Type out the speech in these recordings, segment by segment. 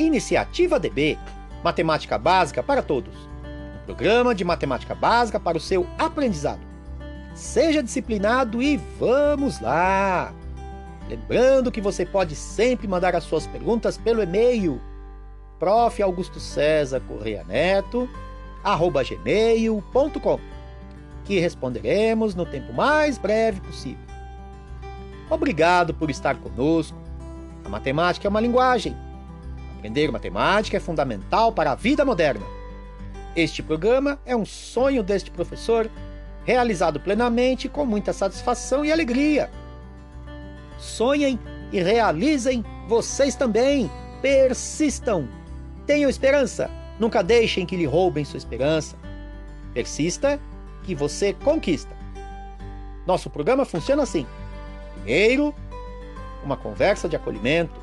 Iniciativa DB Matemática Básica para Todos um programa de matemática básica para o seu aprendizado. Seja disciplinado e vamos lá! Lembrando que você pode sempre mandar as suas perguntas pelo e-mail prof. Augusto César Correia Neto, arroba gmail.com, que responderemos no tempo mais breve possível. Obrigado por estar conosco. A matemática é uma linguagem. Aprender matemática é fundamental para a vida moderna. Este programa é um sonho deste professor, realizado plenamente com muita satisfação e alegria. Sonhem e realizem vocês também. Persistam. Tenham esperança. Nunca deixem que lhe roubem sua esperança. Persista que você conquista. Nosso programa funciona assim. Primeiro, uma conversa de acolhimento.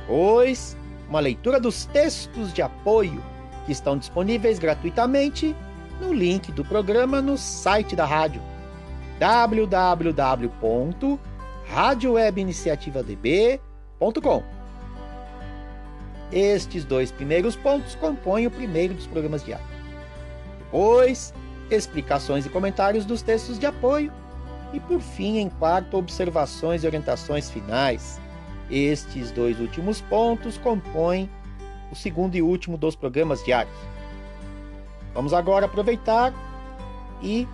Depois, uma leitura dos textos de apoio que estão disponíveis gratuitamente no link do programa no site da rádio www.radiowebiniciativadb.com. Estes dois primeiros pontos compõem o primeiro dos programas diários. Depois, explicações e comentários dos textos de apoio e por fim, em quarto, observações e orientações finais. Estes dois últimos pontos compõem o segundo e último dos programas diários. Vamos agora aproveitar e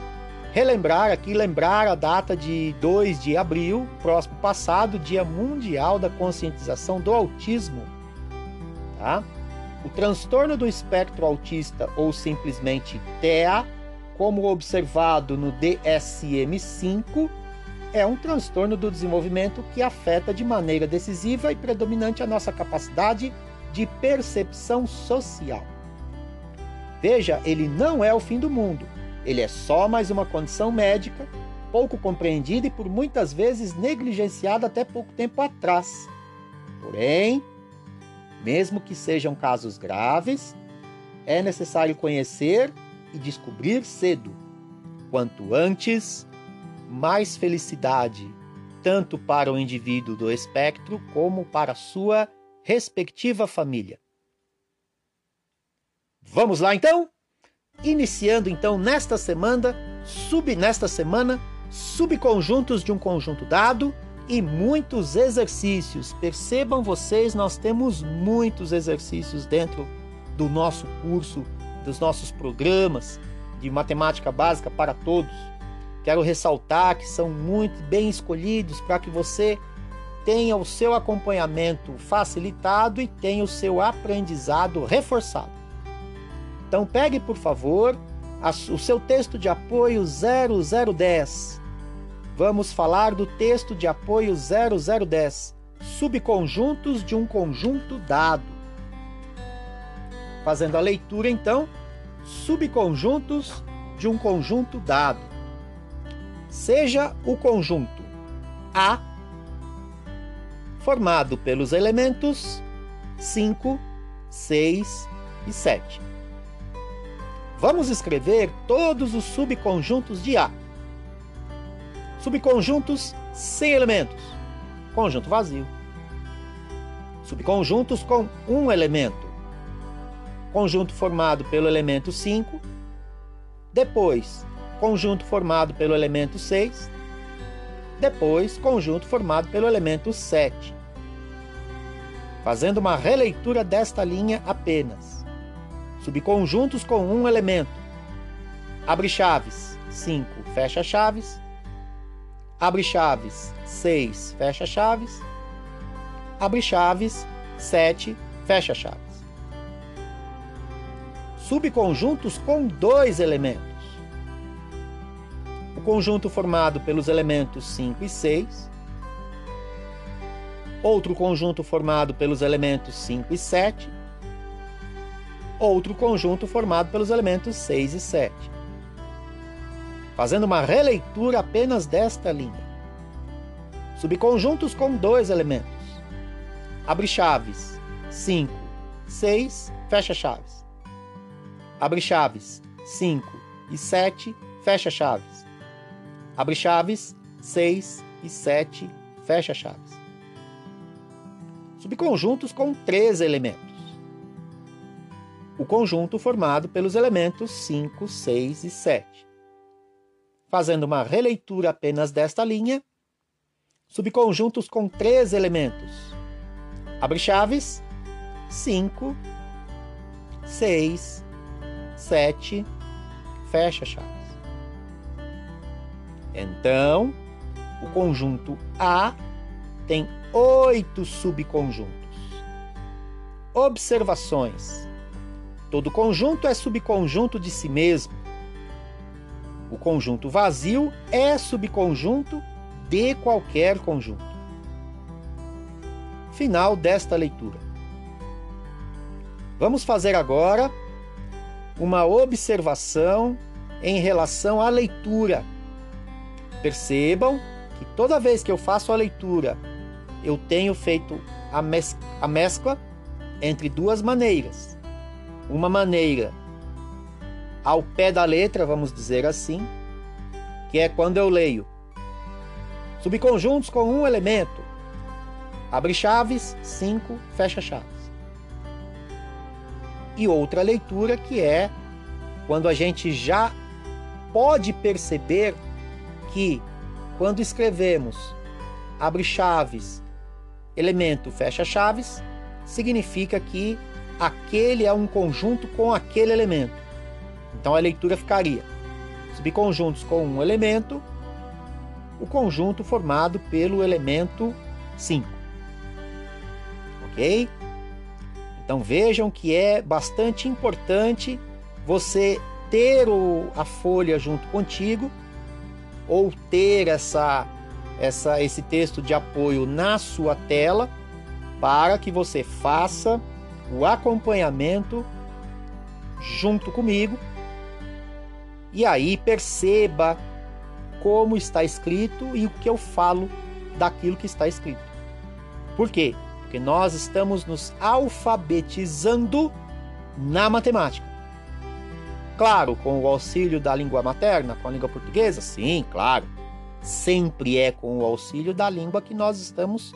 relembrar aqui, lembrar a data de 2 de abril, próximo passado, Dia Mundial da Conscientização do Autismo. Tá? O transtorno do espectro autista, ou simplesmente TEA, como observado no DSM-5, é um transtorno do desenvolvimento que afeta de maneira decisiva e predominante a nossa capacidade de percepção social. Veja, ele não é o fim do mundo. Ele é só mais uma condição médica, pouco compreendida e por muitas vezes negligenciada até pouco tempo atrás. Porém, mesmo que sejam casos graves, é necessário conhecer e descobrir cedo. Quanto antes, mais felicidade, tanto para o indivíduo do espectro como para sua respectiva família. Vamos lá então? Iniciando então nesta semana, sub nesta semana, subconjuntos de um conjunto dado e muitos exercícios. Percebam vocês, nós temos muitos exercícios dentro do nosso curso dos nossos programas de matemática básica para todos. Quero ressaltar que são muito bem escolhidos para que você tenha o seu acompanhamento facilitado e tenha o seu aprendizado reforçado. Então pegue, por favor, o seu texto de apoio 0010. Vamos falar do texto de apoio 0010, subconjuntos de um conjunto dado. Fazendo a leitura, então, subconjuntos de um conjunto dado. Seja o conjunto A formado pelos elementos 5, 6 e 7. Vamos escrever todos os subconjuntos de A. Subconjuntos sem elementos. Conjunto vazio. Subconjuntos com um elemento conjunto formado pelo elemento 5, depois conjunto formado pelo elemento 6, depois conjunto formado pelo elemento 7. Fazendo uma releitura desta linha apenas. Subconjuntos com um elemento. Abre chaves 5, fecha chaves. Abre chaves 6, fecha chaves. Abre chaves 7, fecha chaves subconjuntos com dois elementos. Conjunto formado pelos elementos 5 e 6, outro conjunto formado pelos elementos 5 e 7, outro conjunto formado pelos elementos 6 e 7. Fazendo uma releitura apenas desta linha. Subconjuntos com dois elementos. Abre chaves 5, 6, fecha chaves abre chaves 5 e 7, fecha chaves. Abre chaves 6 e 7, fecha chaves. Subconjuntos com três elementos. o conjunto formado pelos elementos 5, 6 e 7. Fazendo uma releitura apenas desta linha, subconjuntos com três elementos. Abre chaves, 5, 6, 7, fecha chaves. Então, o conjunto A tem oito subconjuntos. Observações. Todo conjunto é subconjunto de si mesmo. O conjunto vazio é subconjunto de qualquer conjunto. Final desta leitura. Vamos fazer agora uma observação em relação à leitura. Percebam que toda vez que eu faço a leitura, eu tenho feito a, mes a mescla entre duas maneiras. Uma maneira ao pé da letra, vamos dizer assim, que é quando eu leio subconjuntos com um elemento, abre chaves, cinco, fecha chaves. E outra leitura que é quando a gente já pode perceber que quando escrevemos abre chaves, elemento fecha chaves, significa que aquele é um conjunto com aquele elemento. Então a leitura ficaria subconjuntos com um elemento, o conjunto formado pelo elemento 5. Ok? Então vejam que é bastante importante você ter a folha junto contigo ou ter essa, essa, esse texto de apoio na sua tela para que você faça o acompanhamento junto comigo e aí perceba como está escrito e o que eu falo daquilo que está escrito. Por quê? Porque nós estamos nos alfabetizando na matemática. Claro, com o auxílio da língua materna, com a língua portuguesa, sim, claro. Sempre é com o auxílio da língua que nós estamos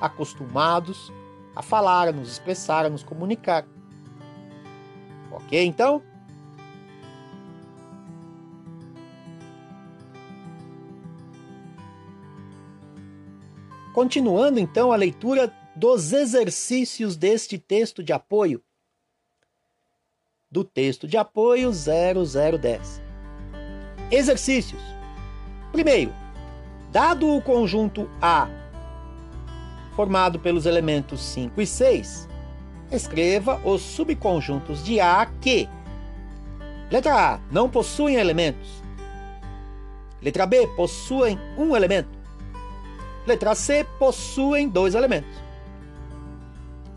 acostumados a falar, a nos expressar, a nos comunicar. Ok, então? Continuando então a leitura dos exercícios deste texto de apoio. Do texto de apoio 0010. Exercícios. Primeiro, dado o conjunto A, formado pelos elementos 5 e 6, escreva os subconjuntos de A que Letra A, não possuem elementos. Letra B, possuem um elemento. Letra C, possuem dois elementos.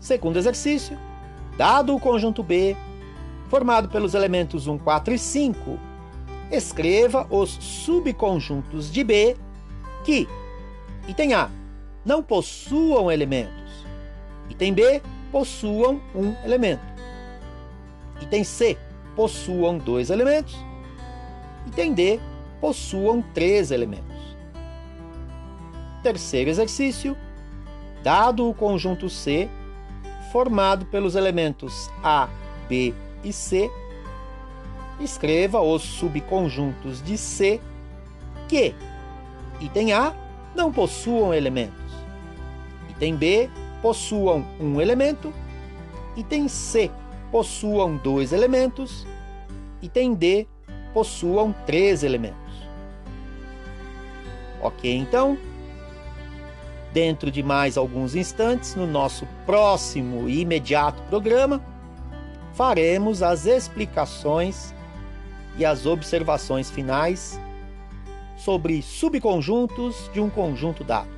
Segundo exercício, dado o conjunto B, formado pelos elementos 1, 4 e 5, escreva os subconjuntos de B que, item A, não possuam elementos, item B, possuam um elemento, item C, possuam dois elementos, item D, possuam três elementos. Terceiro exercício: dado o conjunto C, formado pelos elementos A, B e C, escreva os subconjuntos de C que, item A, não possuam elementos, item B, possuam um elemento, item C, possuam dois elementos, item D, possuam três elementos. Ok, então? dentro de mais alguns instantes, no nosso próximo e imediato programa, faremos as explicações e as observações finais sobre subconjuntos de um conjunto dado.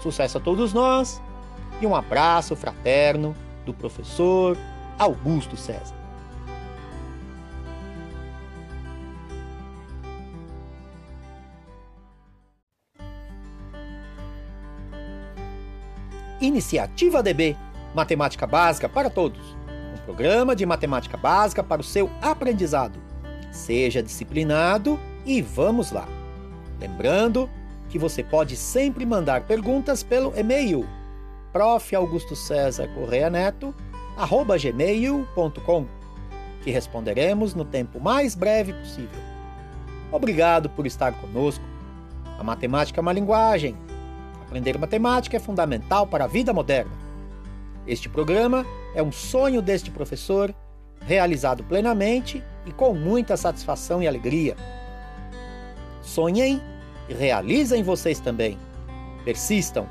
Sucesso a todos nós e um abraço fraterno do professor Augusto César. Iniciativa DB Matemática Básica para Todos programa de matemática básica para o seu aprendizado. Seja disciplinado e vamos lá! Lembrando que você pode sempre mandar perguntas pelo e-mail prof. Augusto César Neto, gmail.com, que responderemos no tempo mais breve possível. Obrigado por estar conosco. A matemática é uma linguagem. Aprender matemática é fundamental para a vida moderna. Este programa é um sonho deste professor, realizado plenamente e com muita satisfação e alegria. Sonhem e realizem vocês também. Persistam,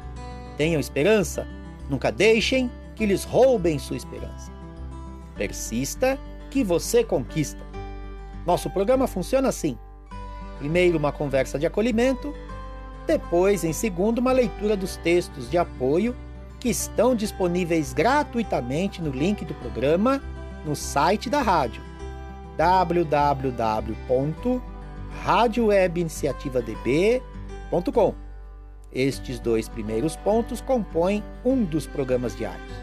tenham esperança, nunca deixem que lhes roubem sua esperança. Persista que você conquista. Nosso programa funciona assim: primeiro, uma conversa de acolhimento, depois, em segundo, uma leitura dos textos de apoio que estão disponíveis gratuitamente no link do programa no site da rádio www.radiowebiniciativadb.com. Estes dois primeiros pontos compõem um dos programas diários.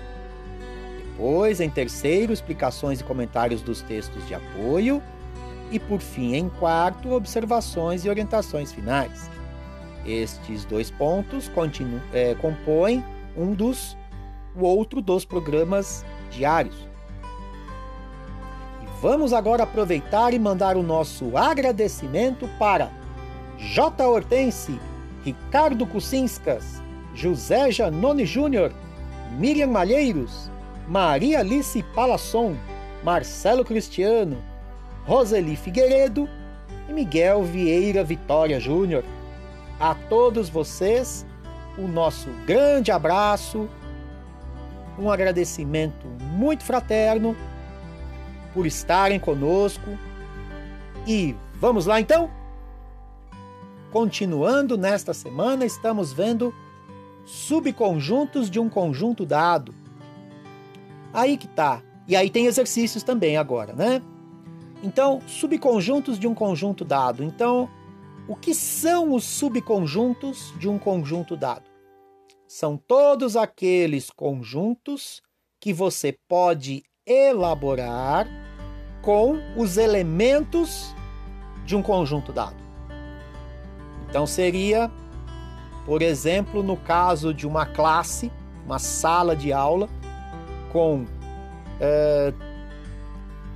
Depois, em terceiro, explicações e comentários dos textos de apoio. E por fim, em quarto, observações e orientações finais. Estes dois pontos é, compõem um dos, o outro dos programas diários. E vamos agora aproveitar e mandar o nosso agradecimento para J. Hortense, Ricardo Kucinskas, José Janone Júnior, Miriam Malheiros, Maria Alice Palasson, Marcelo Cristiano, Roseli Figueiredo e Miguel Vieira Vitória Júnior. A todos vocês, o nosso grande abraço, um agradecimento muito fraterno por estarem conosco. E vamos lá então? Continuando nesta semana, estamos vendo subconjuntos de um conjunto dado. Aí que tá. E aí tem exercícios também agora, né? Então, subconjuntos de um conjunto dado. Então, o que são os subconjuntos de um conjunto dado? São todos aqueles conjuntos que você pode elaborar com os elementos de um conjunto dado. Então seria, por exemplo, no caso de uma classe, uma sala de aula, com é,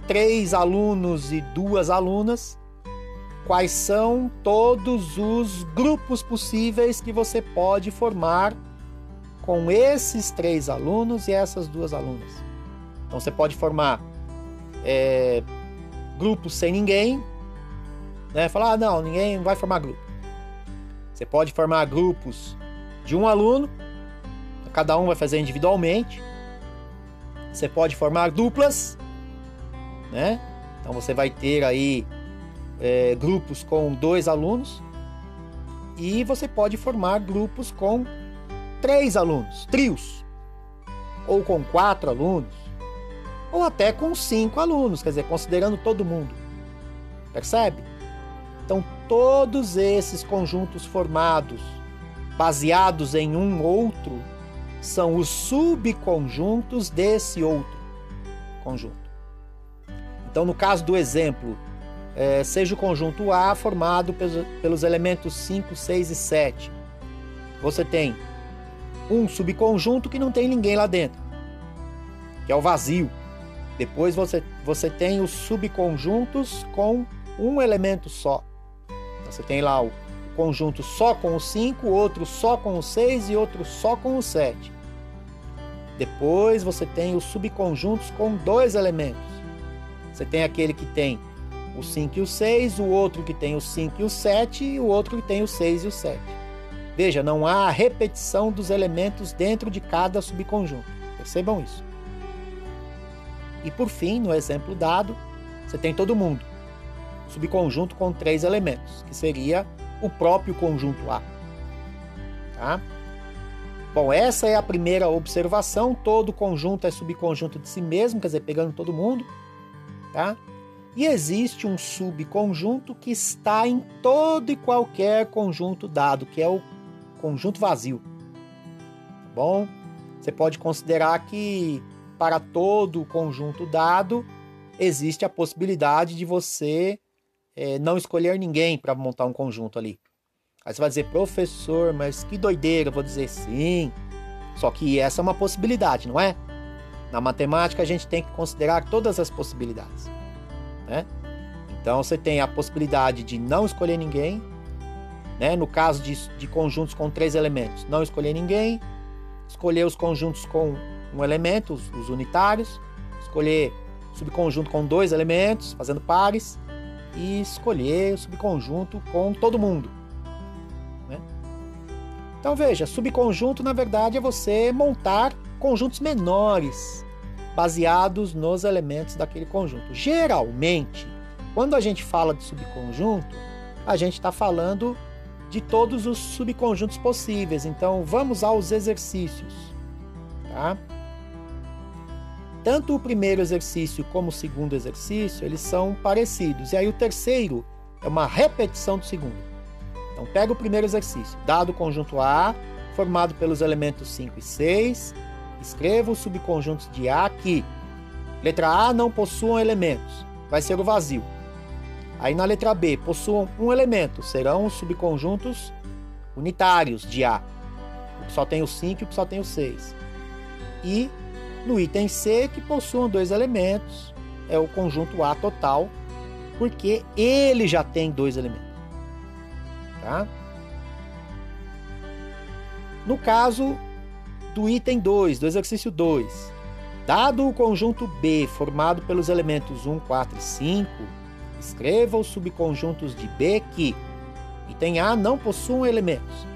três alunos e duas alunas, quais são todos os grupos possíveis que você pode formar com esses três alunos e essas duas alunas. Então você pode formar é, grupos sem ninguém, né? Falar, ah, não, ninguém vai formar grupo. Você pode formar grupos de um aluno, cada um vai fazer individualmente. Você pode formar duplas, né? Então você vai ter aí é, grupos com dois alunos e você pode formar grupos com três alunos, trios, ou com quatro alunos, ou até com cinco alunos, quer dizer, considerando todo mundo. Percebe? Então, todos esses conjuntos formados, baseados em um outro, são os subconjuntos desse outro conjunto. Então, no caso do exemplo, é, seja o conjunto A formado pelos, elementos 5, 6 e 7. Você tem um subconjunto que não tem ninguém lá dentro, que é o vazio. Depois você, você tem os subconjuntos com um elemento só. Você tem lá o conjunto só com o 5, outro só com o 6 e outro só com o 7. Depois você tem os subconjuntos com dois elementos. Você tem aquele que tem o 5 e o 6, o outro que tem o 5 e o 7 e o outro que tem o 6 e o 7. Veja, não há repetição dos elementos dentro de cada subconjunto. Percebam isso. E por fim, no exemplo dado, você tem todo mundo. Subconjunto com três elementos, que seria o próprio conjunto A. Tá? Bom, essa é a primeira observação. Todo conjunto é subconjunto de si mesmo, quer dizer, pegando todo mundo, tá? E existe um subconjunto que está em todo e qualquer conjunto dado, que é o conjunto vazio. Tá bom? Você pode considerar que para todo conjunto dado existe a possibilidade de você é, não escolher ninguém para montar um conjunto ali. Aí você vai dizer, professor, mas que doideira. Eu vou dizer sim. Só que essa é uma possibilidade, não é? Na matemática, a gente tem que considerar todas as possibilidades. Né? Então, você tem a possibilidade de não escolher ninguém. Né? No caso de, de conjuntos com três elementos, não escolher ninguém. Escolher os conjuntos com um elemento, os, os unitários. Escolher subconjunto com dois elementos, fazendo pares. E escolher o subconjunto com todo mundo. Né? Então, veja, subconjunto, na verdade, é você montar conjuntos menores baseados nos elementos daquele conjunto. Geralmente, quando a gente fala de subconjunto, a gente está falando de todos os subconjuntos possíveis. Então, vamos aos exercícios. Tá? Tanto o primeiro exercício como o segundo exercício, eles são parecidos. E aí o terceiro é uma repetição do segundo. Então, pega o primeiro exercício. Dado o conjunto A, formado pelos elementos 5 e 6, Escreva os subconjuntos de A que, letra A, não possuam elementos, vai ser o vazio. Aí na letra B, possuam um elemento, serão os subconjuntos unitários de A, o que só tem o 5 e o que só tem o 6. E no item C, que possuam dois elementos, é o conjunto A total, porque ele já tem dois elementos. Tá? No caso do item 2, do exercício 2. Dado o conjunto B formado pelos elementos 1, 4 e 5, escreva os subconjuntos de B que item A não possuam elementos.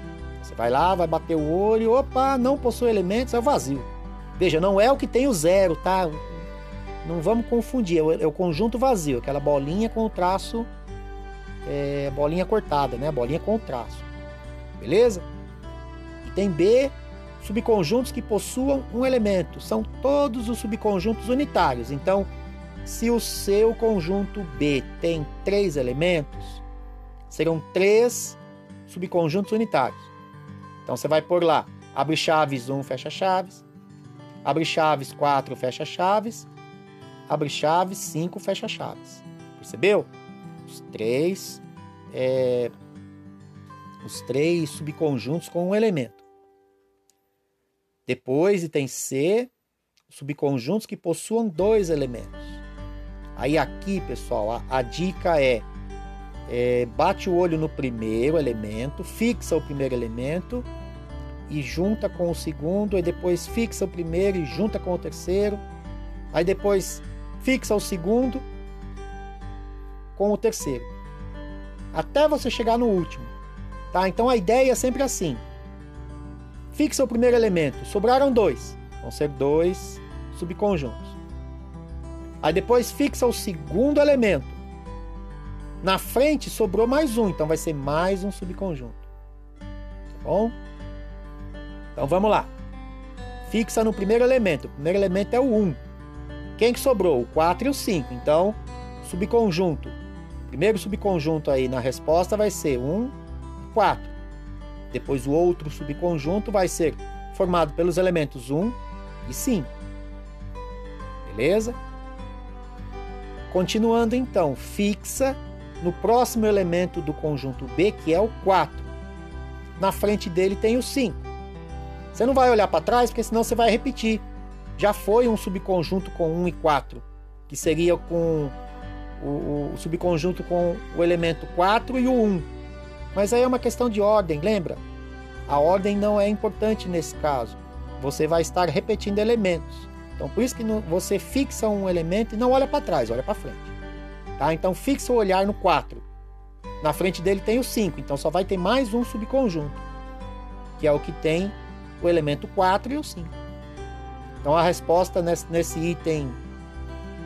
Você vai lá, vai bater o olho, opa, não possui elementos, é o vazio. Veja, não é o que tem o zero, tá? Não vamos confundir, é o, é conjunto vazio, aquela bolinha com o traço, é, bolinha cortada, né? Bolinha com o traço. Beleza? Item B subconjuntos que possuam um elemento. São todos os subconjuntos unitários. Então, se o seu conjunto B tem três elementos, serão três subconjuntos unitários. Então, você vai por lá, abre chaves 1, fecha chaves, abre chaves 4, fecha chaves, abre chaves 5, fecha chaves. Percebeu? Os três, é, os três subconjuntos com um elemento. Depois, item C, subconjuntos que possuam dois elementos. Aí aqui, pessoal, a, a dica é, é, bate o olho no primeiro elemento, fixa o primeiro elemento e junta com o segundo, aí depois fixa o primeiro e junta com o terceiro, aí depois fixa o segundo com o terceiro, até você chegar no último, tá? Então a ideia é sempre assim: Fixa o primeiro elemento. Sobraram dois. Vão ser dois subconjuntos. Aí depois fixa o segundo elemento. Na frente sobrou mais um, então vai ser mais um subconjunto. Tá bom? Então vamos lá. Fixa no primeiro elemento. O primeiro elemento é o 1. Quem que sobrou? O 4 e o 5. Então, subconjunto. Primeiro subconjunto aí na resposta vai ser 1 e 4. Depois o outro subconjunto vai ser formado pelos elementos 1 e 5. Beleza? Continuando então, fixa no próximo elemento do conjunto B, que é o 4. Na frente dele tem o 5. Você não vai olhar para trás, porque senão você vai repetir. Já foi um subconjunto com 1 e 4, que seria com o, o subconjunto com o elemento 4 e o 1. Mas aí é uma questão de ordem, lembra? A ordem não é importante nesse caso. Você vai estar repetindo elementos. Então, por isso que você fixa um elemento e não olha para trás, olha para frente. Tá? Então, fixa o olhar no 4. Na frente dele tem o 5, então só vai ter mais um subconjunto, que é o que tem o elemento 4 e o 5. Então, a resposta nesse, item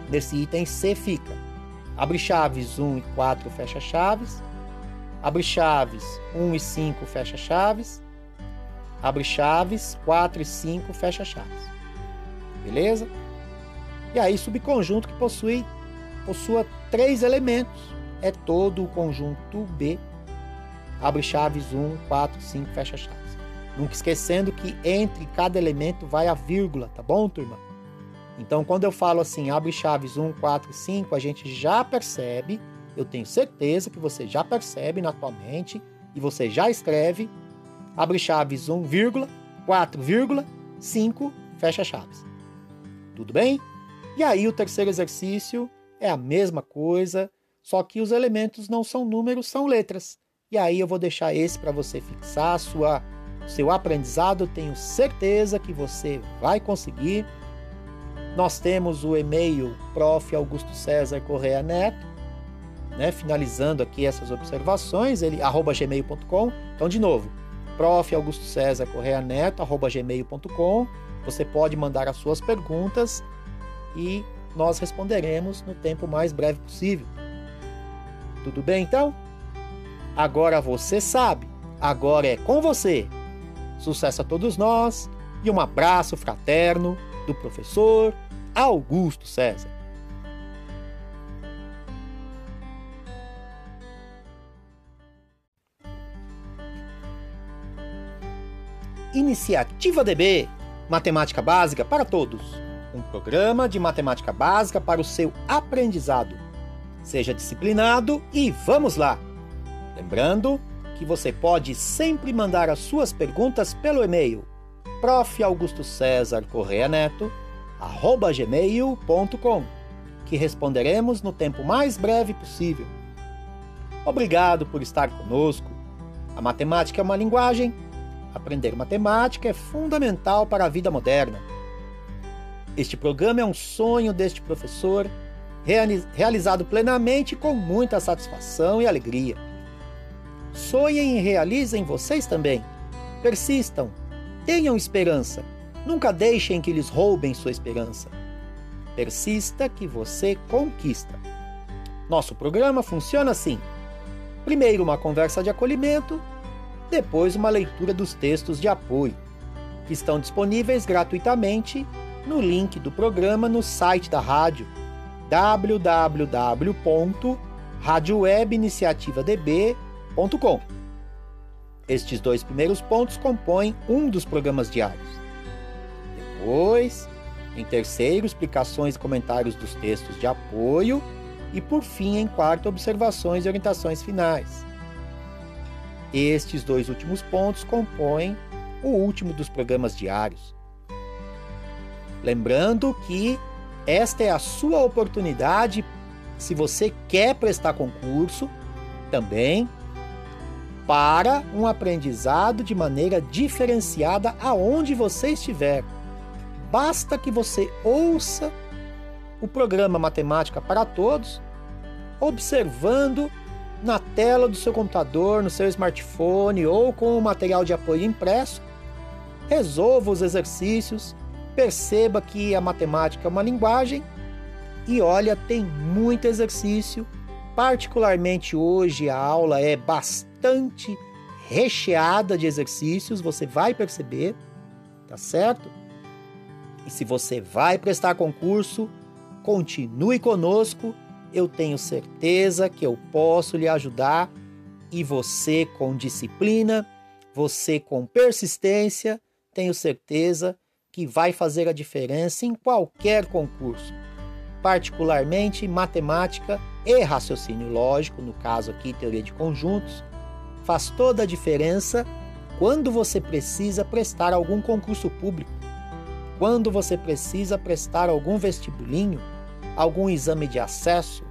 nesse item C fica: abre chaves 1 e 4, fecha chaves. Abre chaves 1 e 5, fecha chaves. Abre chaves 4 e 5, fecha chaves. Beleza? E aí, subconjunto que possui possua três elementos. É todo o conjunto B. Abre chaves 1, 4, 5, fecha chaves. Nunca esquecendo que entre cada elemento vai a vírgula, tá bom, turma? Então, quando eu falo assim, abre chaves 1, 4 e 5, a gente já percebe eu tenho certeza que você já percebe na tua mente e você já escreve abre chaves 1, 4, 5, fecha chaves. Tudo bem? E aí o terceiro exercício é a mesma coisa, só que os elementos não são números, são letras. E aí eu vou deixar esse para você fixar sua seu aprendizado, tenho certeza que você vai conseguir. Nós temos o e-mail prof. Augusto César Correia Neto, né? finalizando aqui essas observações, ele arroba gmail.com. Então, de novo, prof. Augusto César Correia Neto, arroba gmail.com. Você pode mandar as suas perguntas e nós responderemos no tempo mais breve possível. Tudo bem então? Agora você sabe, agora é com você. Sucesso a todos nós e um abraço fraterno do professor Augusto César. Iniciativa DB Matemática Básica para Todos um programa de matemática básica para o seu aprendizado. Seja disciplinado e vamos lá! Lembrando que você pode sempre mandar as suas perguntas pelo e-mail prof. Augusto César Correia Neto, arroba gmail.com, que responderemos no tempo mais breve possível. Obrigado por estar conosco. A matemática é uma linguagem. Aprender matemática é fundamental para a vida moderna. Este programa é um sonho deste professor, realizado plenamente com muita satisfação e alegria. Sonhem e realizem vocês também. Persistam, tenham esperança, nunca deixem que lhes roubem sua esperança. Persista que você conquista. Nosso programa funciona assim: primeiro uma conversa de acolhimento, depois uma leitura dos textos de apoio, que estão disponíveis gratuitamente no link do programa no site da rádio www.radiowebiniciativadb.com com. Estes dois primeiros pontos compõem um dos programas diários. Depois, em terceiro, explicações e comentários dos textos de apoio. E por fim, em quarto, observações e orientações finais. Estes dois últimos pontos compõem o último dos programas diários. Lembrando que esta é a sua oportunidade, se você quer prestar concurso, também para um aprendizado de maneira diferenciada aonde você estiver. Basta que você ouça o programa Matemática para Todos, observando na tela do seu computador, no seu smartphone ou com o material de apoio impresso, resolva os exercícios, perceba que a matemática é uma linguagem e olha, tem muito exercício. Particularmente hoje a aula é bastante recheada de exercícios, você vai perceber, tá certo? E se você vai prestar concurso, continue conosco, eu tenho certeza que eu posso lhe ajudar. E você com disciplina, você com persistência, tenho certeza que vai fazer a diferença em qualquer concurso, particularmente matemática e raciocínio lógico, no caso aqui teoria de conjuntos, faz toda a diferença quando você precisa prestar algum concurso público, quando você precisa prestar algum vestibulinho, algum exame de acesso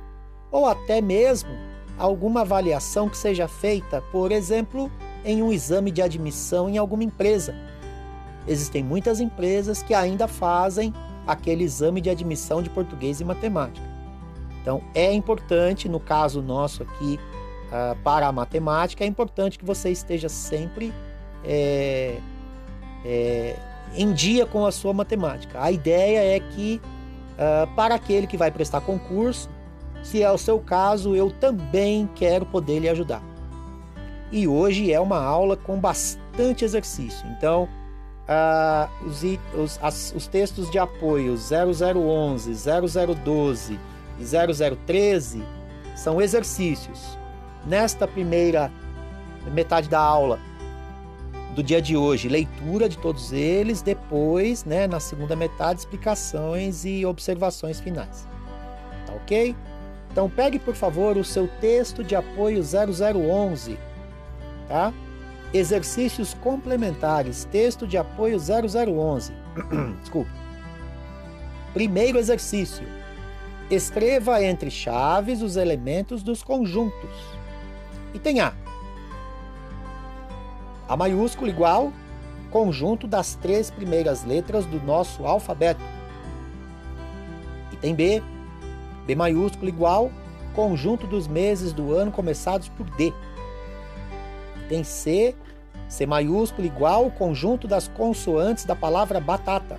ou até mesmo alguma avaliação que seja feita, por exemplo, em um exame de admissão em alguma empresa. Existem muitas empresas que ainda fazem aquele exame de admissão de português e matemática. Então, é importante, no caso nosso aqui, uh, para a matemática, é importante que você esteja sempre é, é, em dia com a sua matemática. A ideia é que, uh, para aquele que vai prestar concurso, se é o seu caso, eu também quero poder lhe ajudar. E hoje é uma aula com bastante exercício. Então, uh, os, os, as, os textos de apoio 0011, 0012 e 0013 são exercícios nesta primeira metade da aula do dia de hoje, leitura de todos eles, depois, né, na segunda metade, explicações e observações finais. Tá ok? Então pegue, por favor, o seu texto de apoio 0011, tá? Exercícios complementares, texto de apoio 0011. Desculpe. Primeiro exercício. Escreva entre chaves os elementos dos conjuntos. Item A. A maiúsculo igual conjunto das três primeiras letras do nosso alfabeto. Item B. B maiúsculo igual conjunto dos meses do ano começados por D. Item C. C maiúsculo igual conjunto das consoantes da palavra batata.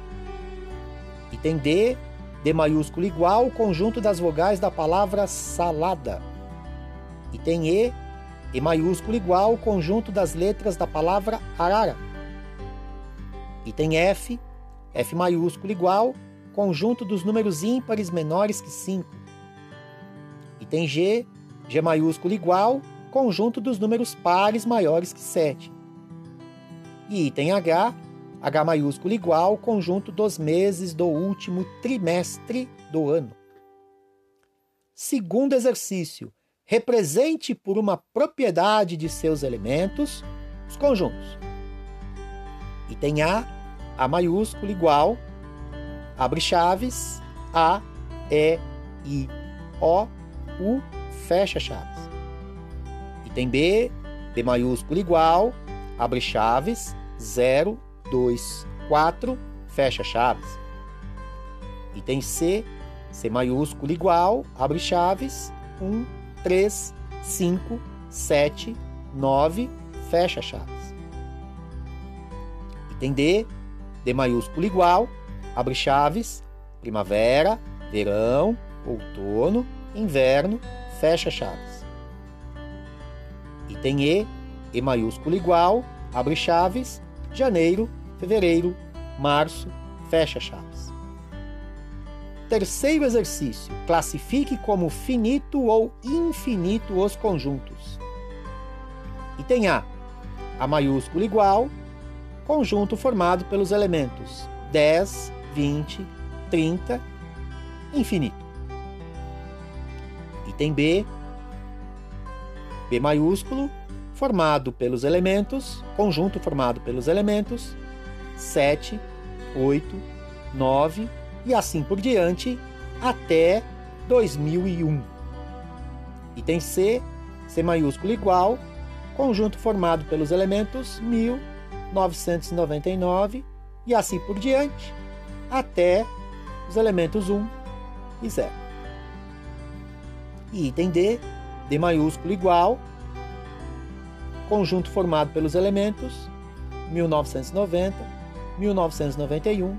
Item D. D maiúsculo igual conjunto das vogais da palavra salada. Item E. E maiúsculo igual conjunto das letras da palavra arara. Item F. F maiúsculo igual conjunto dos números ímpares menores que 5. Item G. G maiúsculo igual conjunto dos números pares maiores que 7. E item H, H maiúsculo igual conjunto dos meses do último trimestre do ano. Segundo exercício, represente por uma propriedade de seus elementos os conjuntos. Item A, A maiúsculo igual, abre chaves, A, E, I, O, U, fecha chaves. Item B, B maiúsculo igual, abre chaves, 0, 2, 4, fecha chaves. Item C, C maiúsculo igual, abre chaves, 1, 3, 5, 7, 9, fecha chaves. Item D, D maiúsculo igual, abre chaves, primavera, verão, outono, inverno, fecha chaves. Item E, E maiúsculo igual, abre chaves, janeiro, fevereiro, março, fecha chaves. Terceiro exercício: classifique como finito ou infinito os conjuntos. Item A, A maiúsculo igual, conjunto formado pelos elementos 10, 20, 30, infinito. Item B, B maiúsculo, formado pelos elementos, conjunto formado pelos elementos 7, 8, 9 e assim por diante até 2001. Item C, C maiúsculo igual, conjunto formado pelos elementos 1999 e assim por diante até os elementos 1 e 0. E item D, D maiúsculo igual, conjunto formado pelos elementos 1990, 1991,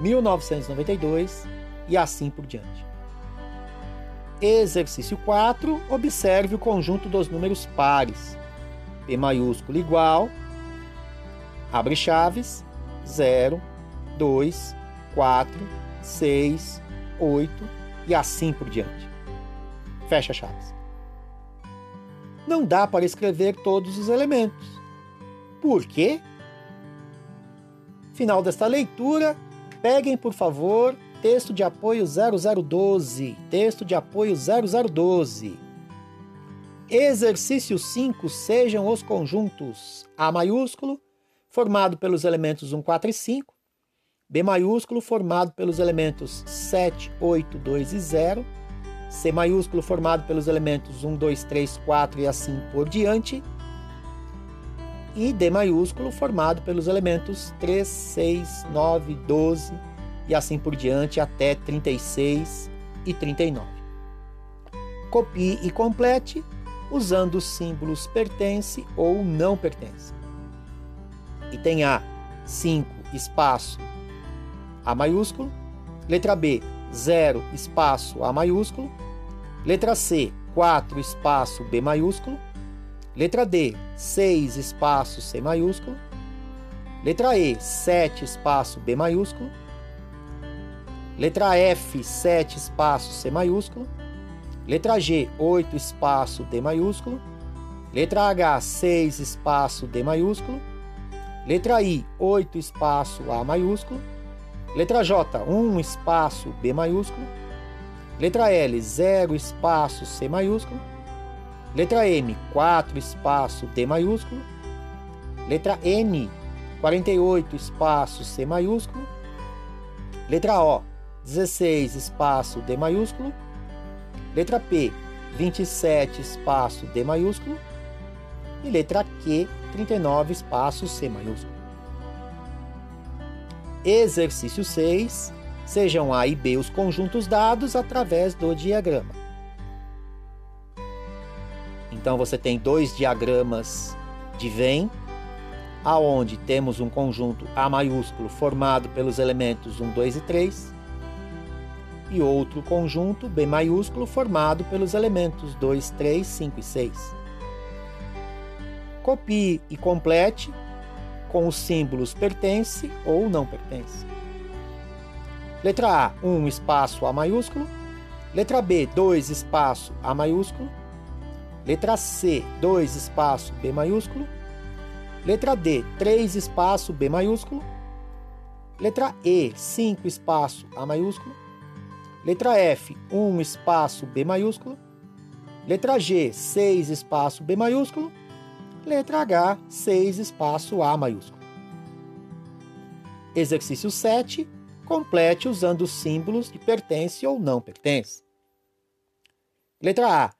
1992 e assim por diante. Exercício 4. Observe o conjunto dos números pares. P maiúsculo igual, abre chaves, 0, 2, 4, 6, 8 e assim por diante. Fecha chaves. Não dá para escrever todos os elementos. Por quê? Final desta leitura, peguem, por favor, texto de apoio 0012. Texto de apoio 0012. Exercício 5 sejam os conjuntos A maiúsculo, formado pelos elementos 1, 4 e 5, B maiúsculo, formado pelos elementos 7, 8, 2 e 0, C maiúsculo, formado pelos elementos 1, 2, 3, 4 e assim por diante, e D maiúsculo, formado pelos elementos 3, 6, 9, 12 e assim por diante até 36 e 39. Copie e complete usando os símbolos pertence ou não pertence. Item A, 5, espaço A maiúsculo. Letra B, 0, espaço A maiúsculo. Letra C, 4, espaço B maiúsculo. Letra D, 6, espaço C maiúsculo. Letra E, 7, espaço B maiúsculo. Letra F, 7, espaço C maiúsculo. Letra G, 8 espaço D maiúsculo. Letra H, 6 espaço D maiúsculo. Letra I, 8 espaço A maiúsculo. Letra J, 1 espaço B maiúsculo. Letra L, 0 espaço C maiúsculo. Letra M, 4 espaço D maiúsculo. Letra N, 48 espaço C maiúsculo. Letra O, 16, espaço D maiúsculo. Letra P, 27, espaço D maiúsculo. E letra Q, 39, espaço C maiúsculo. Exercício 6. Sejam A e B os conjuntos dados através do diagrama. Então você tem dois diagramas de Venn, aonde temos um conjunto A maiúsculo formado pelos elementos 1, 2 e 3, e outro conjunto B maiúsculo formado pelos elementos 2, 3, 5 e 6. Copie e complete com os símbolos pertence ou não pertence. Letra A, 1 espaço A maiúsculo. Letra B, 2 espaço A maiúsculo. Letra C, 2 espaço B maiúsculo. Letra D, 3 espaço B maiúsculo. Letra E, 5 espaço A maiúsculo. Letra F, 1 espaço B maiúsculo. Letra G, 6 espaço B maiúsculo. Letra H, 6 espaço A maiúsculo. Exercício 7. Complete usando os símbolos de pertence ou não pertence. Letra A.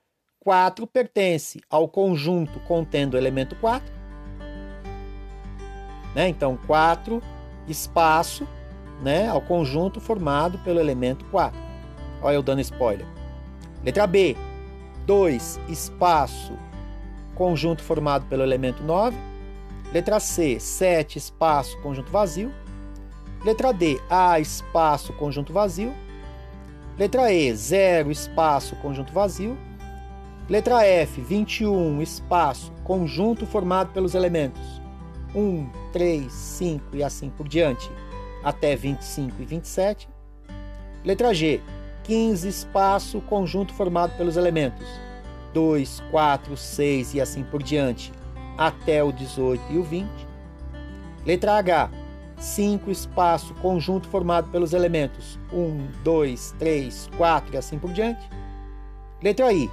4 pertence ao conjunto contendo o elemento 4. Né? Então, 4 espaço né, ao conjunto formado pelo elemento 4. Olha eu dando spoiler. Letra B. 2 espaço conjunto formado pelo elemento 9. Letra C, 7, espaço, conjunto vazio. Letra D, A, espaço, conjunto vazio. Letra E, 0, espaço, conjunto vazio. Letra F, 21, espaço, conjunto formado pelos elementos 1, 3, 5 e assim por diante, até 25 e 27. Letra G, 15, espaço, conjunto formado pelos elementos 2, 4, 6 e assim por diante, até o 18 e o 20. Letra H, 5 espaço conjunto formado pelos elementos 1, 2, 3, 4 e assim por diante. Letra I,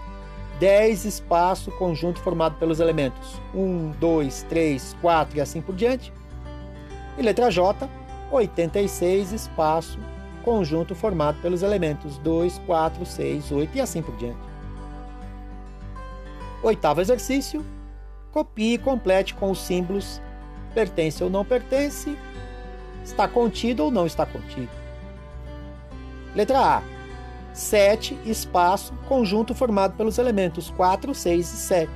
10 espaço conjunto formado pelos elementos 1, 2, 3, 4 e assim por diante. E letra J, 86 espaço conjunto formado pelos elementos 2, 4, 6, 8 e assim por diante. Oitavo exercício: copie e complete com os símbolos pertence ou não pertence, está contido ou não está contido. Letra A: 7, espaço, conjunto formado pelos elementos 4, 6 e 7.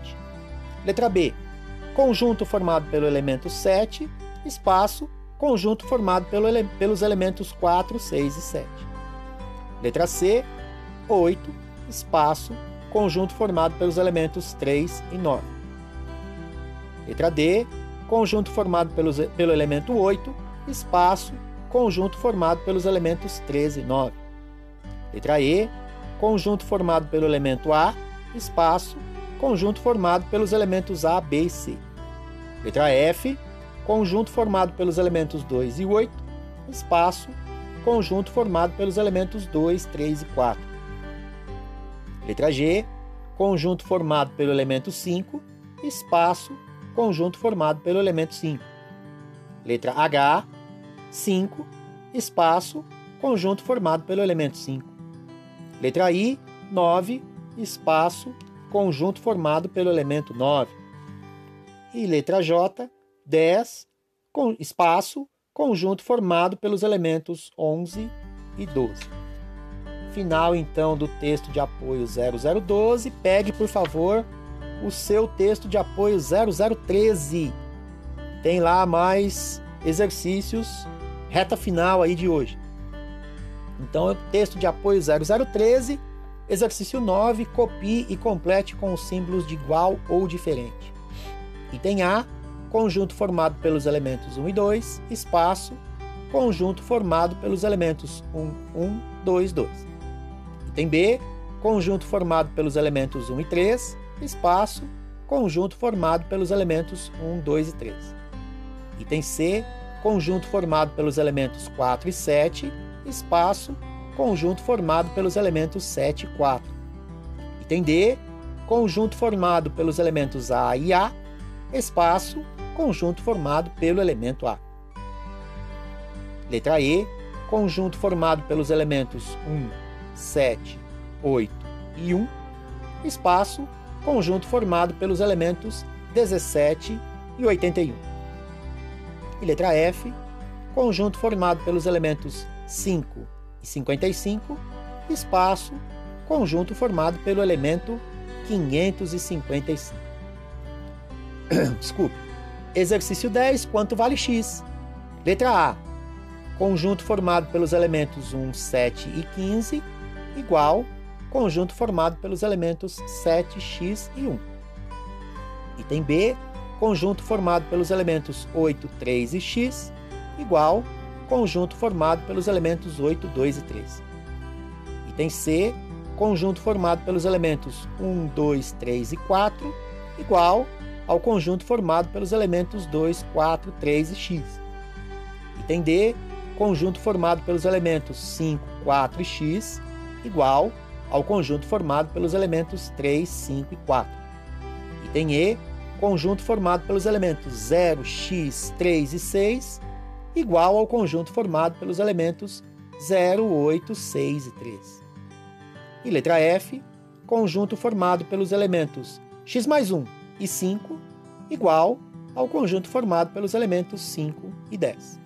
Letra B: conjunto formado pelo elemento 7, espaço, conjunto formado pelo ele pelos elementos 4, 6 e 7. Letra C: 8, espaço, conjunto formado pelos elementos 3 e 9. Letra D, conjunto formado pelos, pelo elemento 8, espaço, conjunto formado pelos elementos 13 e 9. Letra E, conjunto formado pelo elemento A, espaço, conjunto formado pelos elementos A, B e C. Letra F, conjunto formado pelos elementos 2 e 8, espaço, conjunto formado pelos elementos 2, 3 e 4. Letra G, conjunto formado pelo elemento 5, espaço, conjunto formado pelo elemento 5. Letra H, 5, espaço, conjunto formado pelo elemento 5. Letra I, 9, espaço, conjunto formado pelo elemento 9. E letra J, 10, com, espaço, conjunto formado pelos elementos 11 e 12 final então do texto de apoio 0012, pegue por favor o seu texto de apoio 0013. Tem lá mais exercícios, reta final aí de hoje. Então, texto de apoio 0013, exercício 9, copie e complete com os símbolos de igual ou diferente. Item A, conjunto formado pelos elementos 1 e 2, espaço, conjunto formado pelos elementos 1, 1, 2, 2. Item B, conjunto formado pelos elementos 1 e 3, espaço, conjunto formado pelos elementos 1, 2 e 3. Item C, conjunto formado pelos elementos 4 e 7, espaço, conjunto formado pelos elementos 7 e 4. Item D, conjunto formado pelos elementos A e A, espaço, conjunto formado pelo elemento A. Letra E, conjunto formado pelos elementos 1, 7, 8 e 1, espaço, conjunto formado pelos elementos 17 e 81. E letra F, conjunto formado pelos elementos 5 e 55, espaço, conjunto formado pelo elemento 555. Desculpe. Exercício 10, quanto vale x? Letra A. Conjunto formado pelos elementos 1, 7 e 15, igual conjunto formado pelos elementos 7x e 1. Item B. Conjunto formado pelos elementos 8, 3 e x, igual conjunto formado pelos elementos 8, 2 e 3. Item C conjunto formado pelos elementos 1, 2, 3 e 4, igual ao conjunto formado pelos elementos 2, 4, 3 e x. Item D, conjunto formado pelos elementos 5, 4 e x, igual ao conjunto formado pelos elementos 3, 5 e 4. Item E, conjunto formado pelos elementos 0, x, 3 e 6, igual ao conjunto formado pelos elementos 0, 8, 6 e 3. E letra F, conjunto formado pelos elementos x mais 1 e 5, igual ao conjunto formado pelos elementos 5 e 10.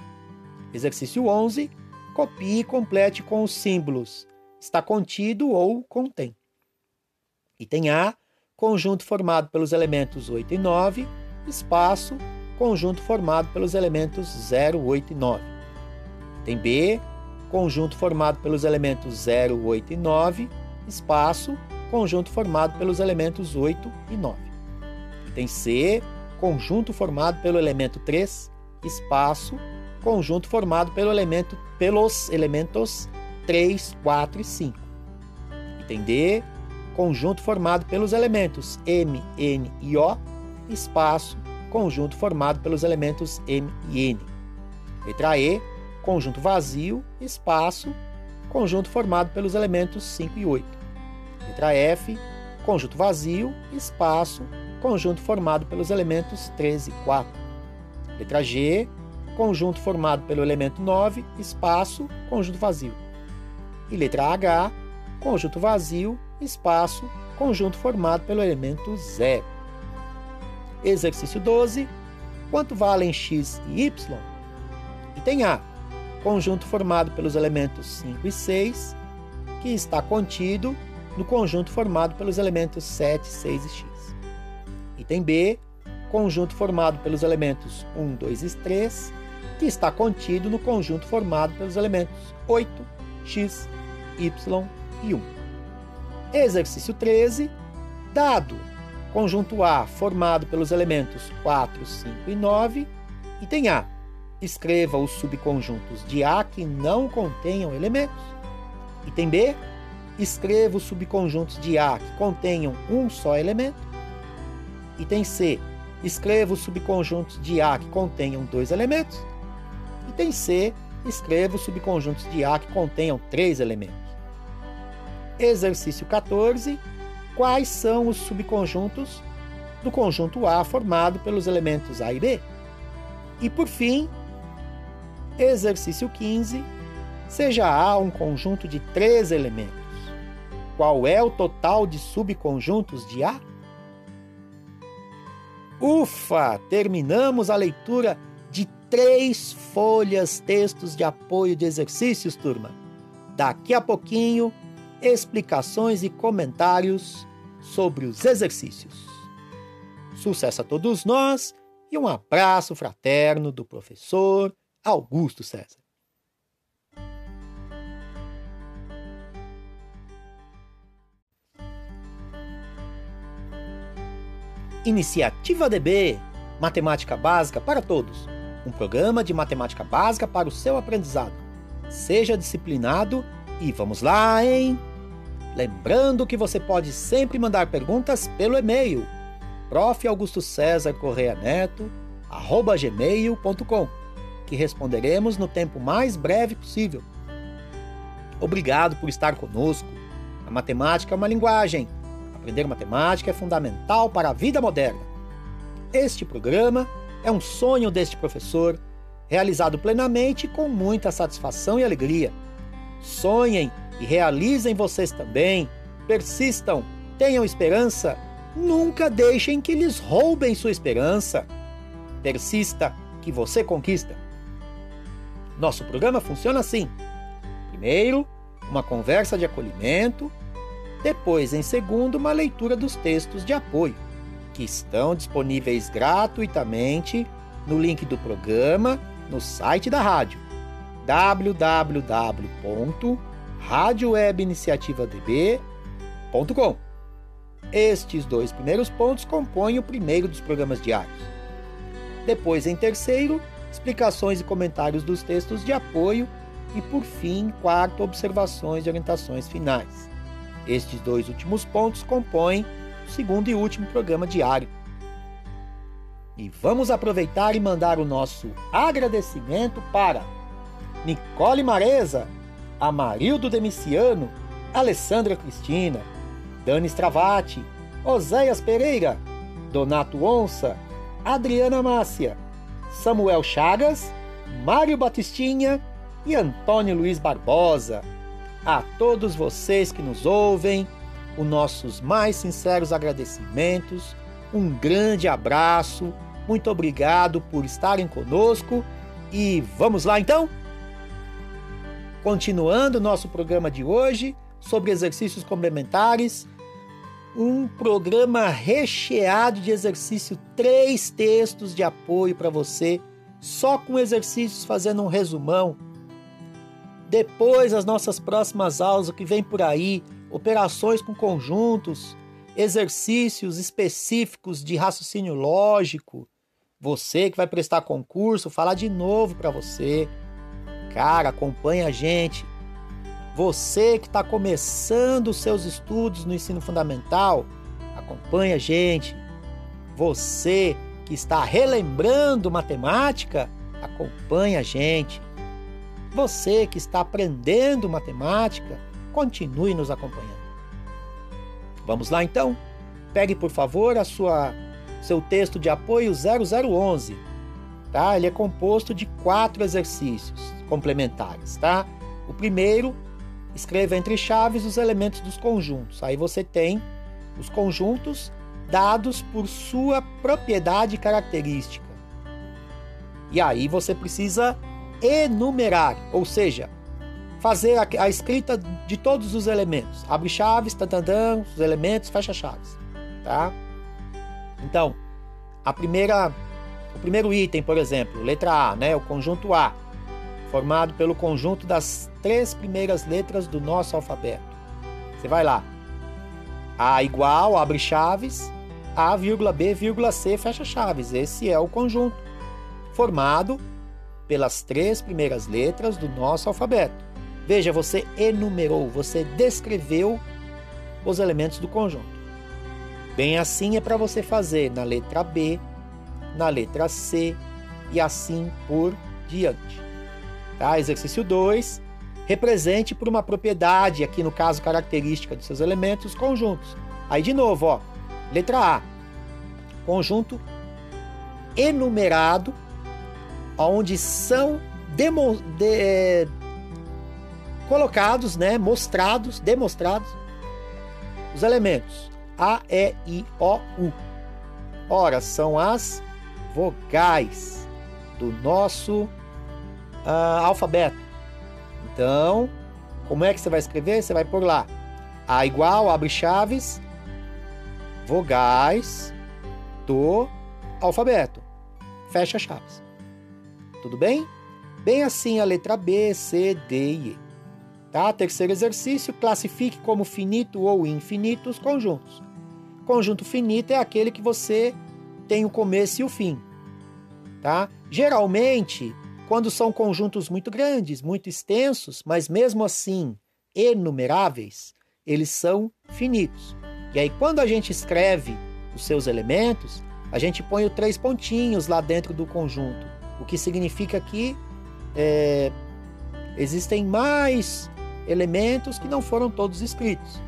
Exercício 11. Copie e complete com os símbolos está contido ou contém. Item A, conjunto formado pelos elementos 8 e 9, espaço, conjunto formado pelos elementos 0, 8 e 9. Item B, conjunto formado pelos elementos 0, 8 e 9, espaço, conjunto formado pelos elementos 8 e 9. Item C, conjunto formado pelo elemento 3, espaço, conjunto formado pelo elemento, pelos elementos 3, 4 e 5. Item D, conjunto formado pelos elementos M, N e O, espaço, conjunto formado pelos elementos M e N. Letra E, conjunto vazio, espaço, conjunto formado pelos elementos 5 e 8. Letra F, conjunto vazio, espaço, conjunto formado pelos elementos 3 e 4. Letra G, conjunto formado pelo elemento 9, espaço, conjunto vazio. E letra H, conjunto vazio, espaço, conjunto formado pelo elemento 0. Exercício 12. Quanto valem x e y? Item A conjunto formado pelos elementos 5 e 6, que está contido no conjunto formado pelos elementos 7, 6 e x. Item B, conjunto formado pelos elementos 1, 2 e 3, que está contido no conjunto formado pelos elementos 8, x, y e 1. Exercício 13, dado conjunto A formado pelos elementos 4, 5 e 9, item A escreva os subconjuntos de A que não contenham elementos. Item B, escreva os subconjuntos de A que contenham um só elemento. Item C, escreva os subconjuntos de A que contenham dois elementos. Item C, escreva os subconjuntos de A que contenham três elementos. Exercício 14. Quais são os subconjuntos do conjunto A formado pelos elementos A e B? E por fim, Exercício 15. Seja A um conjunto de três elementos. Qual é o total de subconjuntos de A? Ufa! Terminamos a leitura de três folhas textos de apoio de exercícios, turma. Daqui a pouquinho, explicações e comentários sobre os exercícios. Sucesso a todos nós e um abraço fraterno do professor Augusto César. Iniciativa DB Matemática Básica para Todos um programa de matemática básica para o seu aprendizado. Seja disciplinado e vamos lá, hein? Lembrando que você pode sempre mandar perguntas pelo e-mail prof. Augusto César Correia Neto, arroba gmail.com que responderemos no tempo mais breve possível. Obrigado por estar conosco. A matemática é uma linguagem. Aprender matemática é fundamental para a vida moderna. Este programa é um sonho deste professor, realizado plenamente com muita satisfação e alegria. Sonhem e realizem vocês também. Persistam, tenham esperança. Nunca deixem que lhes roubem sua esperança. Persista, que você conquista. Nosso programa funciona assim: primeiro, uma conversa de acolhimento, depois, em segundo, uma leitura dos textos de apoio, que estão disponíveis gratuitamente no link do programa no site da rádio www.radiowebiniciativadb.com. Estes dois primeiros pontos compõem o primeiro dos programas diários. Depois, em terceiro, explicações e comentários dos textos de apoio e, por fim, quarto, observações e orientações finais. Estes dois últimos pontos compõem o segundo e último programa diário. E vamos aproveitar e mandar o nosso agradecimento para Nicole Mareza, Amarildo Demiciano, Alessandra Cristina, Dani Stravati, Oséias Pereira, Donato Onça, Adriana Márcia, Samuel Chagas, Mário Batistinha e Antônio Luiz Barbosa. A todos vocês que nos ouvem, os nossos mais sinceros agradecimentos, um grande abraço, muito obrigado por estarem conosco e vamos lá então? Continuando nosso programa de hoje sobre exercícios complementares, um programa recheado de exercício, três textos de apoio para você, só com exercícios fazendo um resumão. Depois, as nossas próximas aulas, o que vem por aí, operações com conjuntos, exercícios específicos de raciocínio lógico. Você que vai prestar concurso, falar de novo para você. Cara, acompanha a gente. Você que está começando os seus estudos no ensino fundamental, acompanha a gente. Você que está relembrando matemática, acompanha a gente. Você que está aprendendo matemática, continue nos acompanhando. Vamos lá então? Pegue por favor a sua seu texto de apoio 0011 tá? Ele é composto de quatro exercícios complementares, tá? O primeiro, escreva entre chaves os elementos dos conjuntos. Aí você tem os conjuntos dados por sua propriedade característica. E aí você precisa enumerar, ou seja, fazer a, a escrita de todos os elementos. Abre chaves, tantandã, os elementos, fecha chaves, tá? Então, a primeira o primeiro item, por exemplo, letra A, né, o conjunto A, formado pelo conjunto das três primeiras letras do nosso alfabeto. Você vai lá. A igual, abre chaves, A, B, C, fecha chaves. Esse é o conjunto, formado pelas três primeiras letras do nosso alfabeto. Veja, você enumerou, você descreveu os elementos do conjunto. Bem assim é para você fazer na letra B, na letra C e assim por diante. Tá? Exercício 2. Represente por uma propriedade, aqui no caso característica dos seus elementos, conjuntos. Aí de novo, ó, letra A. Conjunto enumerado, onde são demo, de, é, colocados, né, mostrados, demonstrados os elementos A, E, I, O, U. Ora, são as vogais do nosso uh, alfabeto. Então, como é que você vai escrever? Você vai por lá. A igual, abre chaves, vogais do alfabeto. Fecha chaves. Tudo bem? Bem assim a letra B, C, D e E. Tá? Terceiro exercício, classifique como finito ou infinito os conjuntos. Conjunto finito é aquele que você tem o começo e o fim. Tá? Geralmente, quando são conjuntos muito grandes, muito extensos, mas mesmo assim enumeráveis, eles são finitos. E aí, quando a gente escreve os seus elementos, a gente põe os três pontinhos lá dentro do conjunto, o que significa que é, existem mais elementos que não foram todos escritos,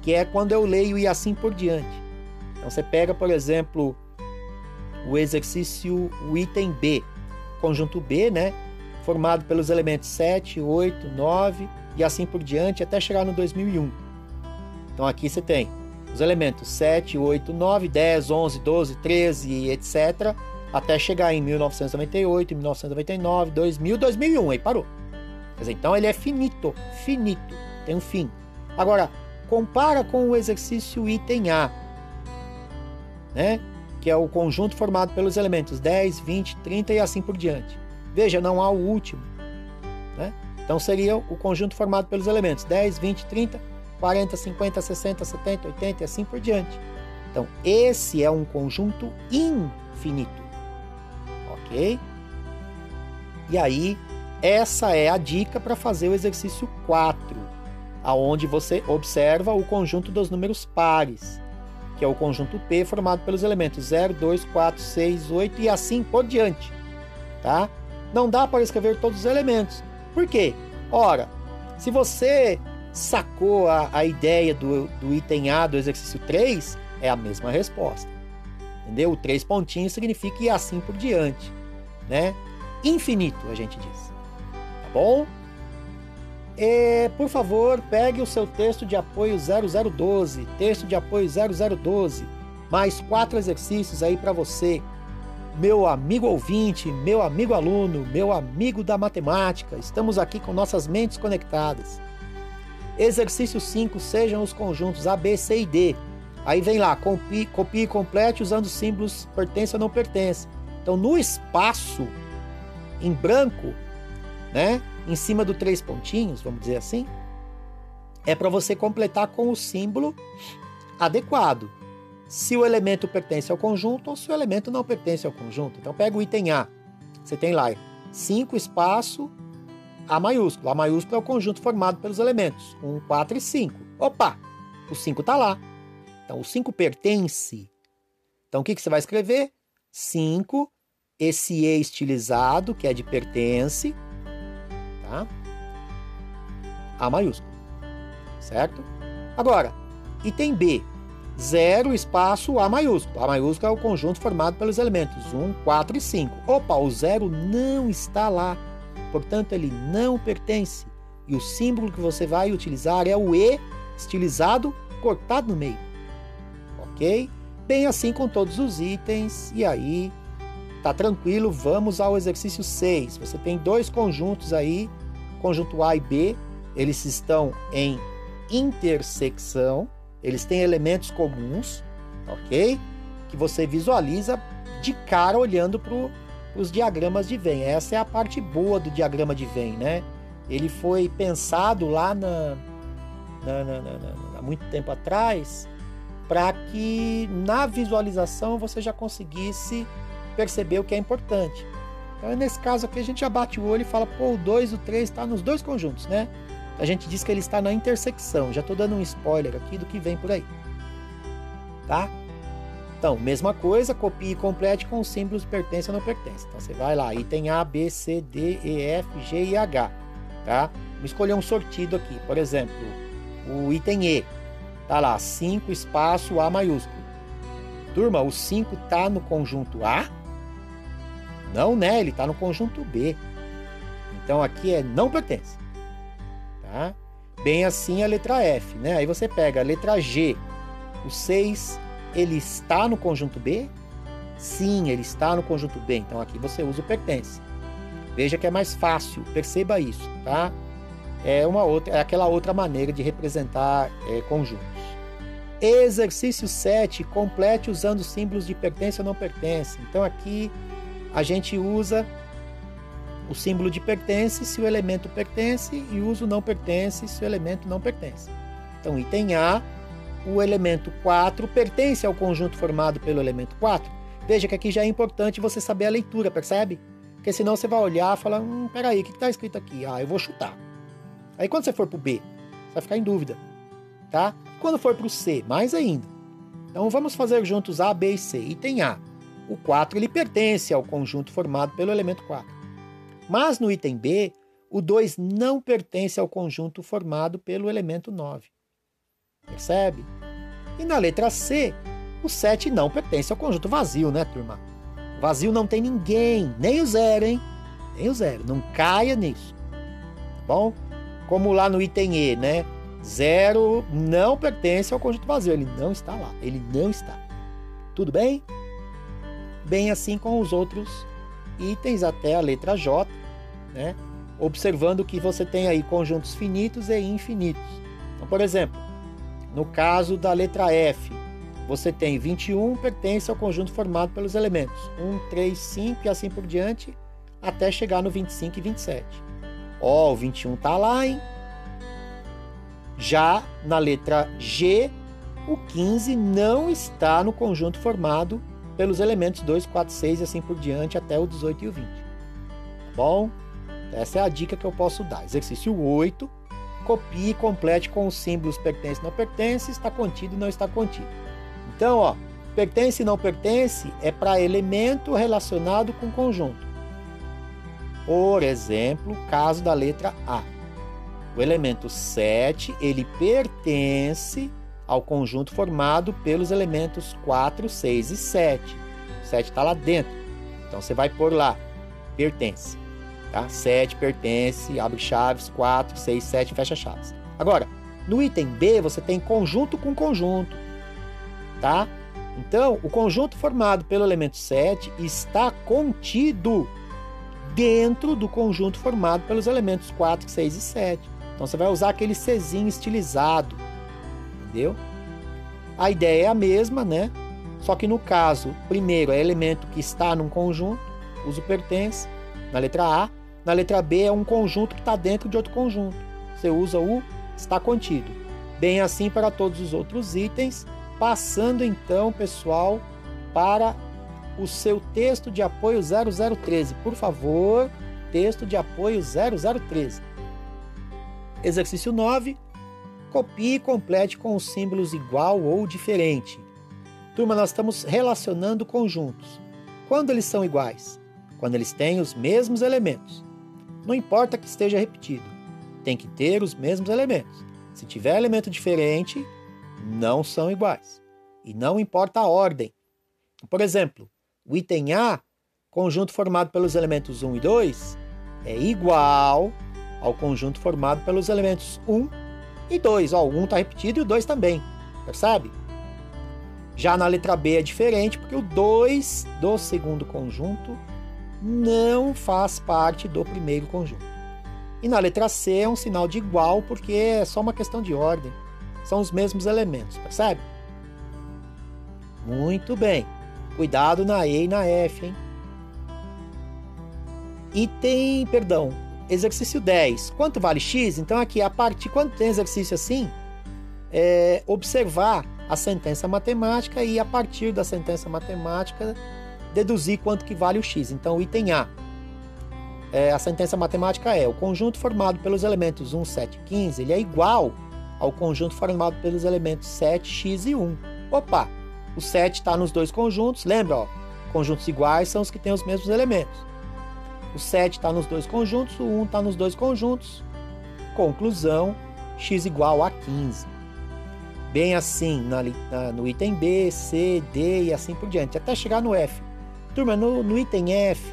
que é quando eu leio e assim por diante. Então você pega, por exemplo, o exercício, o item B, conjunto B, né? Formado pelos elementos 7, 8, 9 e assim por diante até chegar no 2001. Então aqui você tem os elementos 7, 8, 9, 10, 11, 12, 13, etc. Até chegar em 1998, 1999, 2000, 2001. Aí parou. Dizer, então ele é finito, finito, tem um fim. Agora, compara com o exercício item A, né? Que é o conjunto formado pelos elementos 10, 20, 30 e assim por diante. Veja, não há o último. Né? Então seria o conjunto formado pelos elementos 10, 20, 30, 40, 50, 60, 70, 80 e assim por diante. Então, esse é um conjunto infinito. Ok? E aí, essa é a dica para fazer o exercício 4, aonde você observa o conjunto dos números pares que é o conjunto P formado pelos elementos 0, 2, 4, 6, 8 e assim por diante. Tá? Não dá para escrever todos os elementos. Por quê? Ora, se você sacou a, a ideia do, do item A do exercício 3, é a mesma resposta. Entendeu? O três pontinhos significa e assim por diante. Né? Infinito, a gente diz. Tá bom? E, por favor, pegue o seu texto de apoio 0012, texto de apoio 0012, mais quatro exercícios aí para você, meu amigo ouvinte, meu amigo aluno, meu amigo da matemática. Estamos aqui com nossas mentes conectadas. Exercício 5, sejam os conjuntos A, B, C e D. Aí vem lá, copie, copie e complete usando símbolos pertence ou não pertence. Então, no espaço em branco, né? Em cima do três pontinhos, vamos dizer assim, é para você completar com o símbolo adequado. Se o elemento pertence ao conjunto ou se o elemento não pertence ao conjunto. Então pega o item A. Você tem lá 5 espaço A maiúsculo. A maiúsculo é o conjunto formado pelos elementos 1, 4 e 5. Opa! O 5 está lá. Então o 5 pertence. Então o que, que você vai escrever? 5, esse E estilizado, que é de pertence, tá? A maiúsculo, certo? Agora, item B, zero espaço A maiúsculo. A maiúsculo é o conjunto formado pelos elementos 1, 4 e 5. Opa, o zero não está lá, portanto ele não pertence. E o símbolo que você vai utilizar é o E estilizado cortado no meio. Ok? Bem assim com todos os itens, e aí tá tranquilo, vamos ao exercício 6. Você tem dois conjuntos aí conjunto A e B, eles estão em intersecção, eles têm elementos comuns, ok? Que você visualiza de cara olhando para os diagramas de Venn. Essa é a parte boa do diagrama de Venn, né? Ele foi pensado lá na, na, na, na há muito tempo atrás para que na visualização você já conseguisse perceber o que é importante. Então, nesse caso aqui, a gente já bate o olho e fala, pô, o 2 e o 3 está nos dois conjuntos, né? A gente diz que ele está na intersecção. Já estou dando um spoiler aqui do que vem por aí. Tá? Então, mesma coisa, copie e complete com os símbolos pertence ou não pertence. Então, você vai lá, item A, B, C, D, E, F, G e H. Tá? Vou escolher um sortido aqui. Por exemplo, o item E. Tá lá, 5 espaço A maiúsculo. Turma, o 5 tá no conjunto A não, né? Ele está no conjunto B. Então aqui é não pertence. Tá? Bem assim a letra F, né? Aí você pega a letra G. O 6, ele está no conjunto B? Sim, ele está no conjunto B. Então aqui você usa o pertence. Veja que é mais fácil, perceba isso, tá? É uma outra, é aquela outra maneira de representar é, conjuntos. Exercício 7, complete usando símbolos de pertence ou não pertence. Então aqui a gente usa o símbolo de pertence se o elemento pertence e usa o não pertence se o elemento não pertence. Então, item A, o elemento 4 pertence ao conjunto formado pelo elemento 4. Veja que aqui já é importante você saber a leitura, percebe? Porque senão você vai olhar e falar, hum, peraí, o que está escrito aqui? Ah, eu vou chutar. Aí quando você for para o B, você vai ficar em dúvida, tá? Quando for para o C, mais ainda. Então vamos fazer juntos A, B e C. Item A, o 4 ele pertence ao conjunto formado pelo elemento 4. Mas no item B, o 2 não pertence ao conjunto formado pelo elemento 9. Percebe? E na letra C, o 7 não pertence ao conjunto vazio, né, turma? Vazio não tem ninguém, nem o zero, hein? Nem o zero. Não caia nisso. Tá bom? Como lá no item E, né? Zero não pertence ao conjunto vazio. Ele não está lá. Ele não está. Tudo bem? Bem assim com os outros itens até a letra J, né? Observando que você tem aí conjuntos finitos e infinitos. Então, por exemplo, no caso da letra F, você tem 21 pertence ao conjunto formado pelos elementos 1, 3, 5 e assim por diante, até chegar no 25 e 27. Ó, o 21 tá lá, hein? Já na letra G, o 15 não está no conjunto formado pelos elementos 2, 4, 6 e assim por diante até o 18 e o 20. Tá bom? Essa é a dica que eu posso dar. Exercício 8. Copie e complete com os símbolos pertence não pertence, está contido e não está contido. Então, ó, pertence e não pertence é para elemento relacionado com conjunto. Por exemplo, caso da letra A. O elemento 7, ele pertence ao conjunto formado pelos elementos 4, 6 e 7. O 7 está lá dentro. Então você vai pôr lá, pertence. Tá? 7 pertence, abre chaves, 4, 6, 7, fecha chaves. Agora, no item B você tem conjunto com conjunto. Tá? Então, o conjunto formado pelo elemento 7 está contido dentro do conjunto formado pelos elementos 4, 6 e 7. Então você vai usar aquele Czinho estilizado, entendeu? A ideia é a mesma, né? Só que no caso, primeiro é elemento que está num conjunto, uso pertence, na letra A. Na letra B é um conjunto que está dentro de outro conjunto. Você usa o está contido. Bem assim para todos os outros itens. Passando então, pessoal, para o seu texto de apoio 0013. Por favor, texto de apoio 0013. Exercício 9. Copie e complete com os símbolos igual ou diferente. Turma, nós estamos relacionando conjuntos. Quando eles são iguais? Quando eles têm os mesmos elementos. Não importa que esteja repetido, tem que ter os mesmos elementos. Se tiver elemento diferente, não são iguais. E não importa a ordem. Por exemplo, o item A, conjunto formado pelos elementos 1 e 2, é igual ao conjunto formado pelos elementos 1 e 2. Ó, o 1 está repetido e o 2 também. Percebe? Já na letra B é diferente, porque o 2 do segundo conjunto não faz parte do primeiro conjunto. E na letra C é um sinal de igual, porque é só uma questão de ordem. São os mesmos elementos, percebe? Muito bem. Cuidado na E e na F, hein? Item, perdão, exercício 10. Quanto vale x? Então aqui, a partir quando tem exercício assim, é observar a sentença matemática e a partir da sentença matemática deduzir quanto que vale o x. Então, item A. É, a sentença matemática é: o conjunto formado pelos elementos 1, 7 e 15 ele é igual ao conjunto formado pelos elementos 7, x e 1. Opa! O 7 está nos dois conjuntos, lembra? Ó, conjuntos iguais são os que têm os mesmos elementos. O 7 está nos dois conjuntos, o 1 está nos dois conjuntos. Conclusão: x igual a 15. Bem assim na, na, no item B, C, D e assim por diante, até chegar no F. Turma, no, no item F,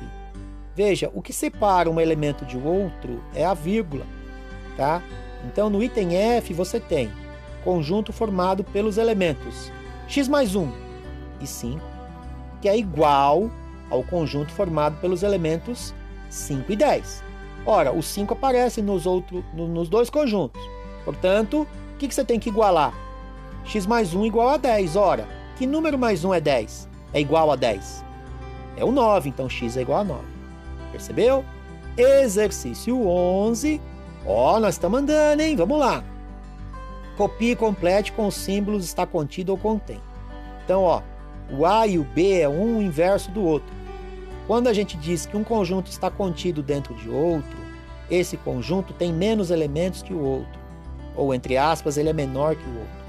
veja, o que separa um elemento de outro é a vírgula, tá? Então, no item F, você tem conjunto formado pelos elementos x mais 1 e 5, que é igual ao conjunto formado pelos elementos 5 e 10. Ora, o 5 aparece nos, outro, no, nos dois conjuntos. Portanto, o que, que você tem que igualar? x mais 1 igual a 10. Ora, que número mais 1 é 10? É igual a 10. É o 9, então x é igual a 9. Percebeu? Exercício 11. Ó, nós estamos andando, hein? Vamos lá. Copie e complete com os símbolos está contido ou contém. Então, ó, o A e o B é um inverso do outro. Quando a gente diz que um conjunto está contido dentro de outro, esse conjunto tem menos elementos que o outro, ou entre aspas, ele é menor que o outro.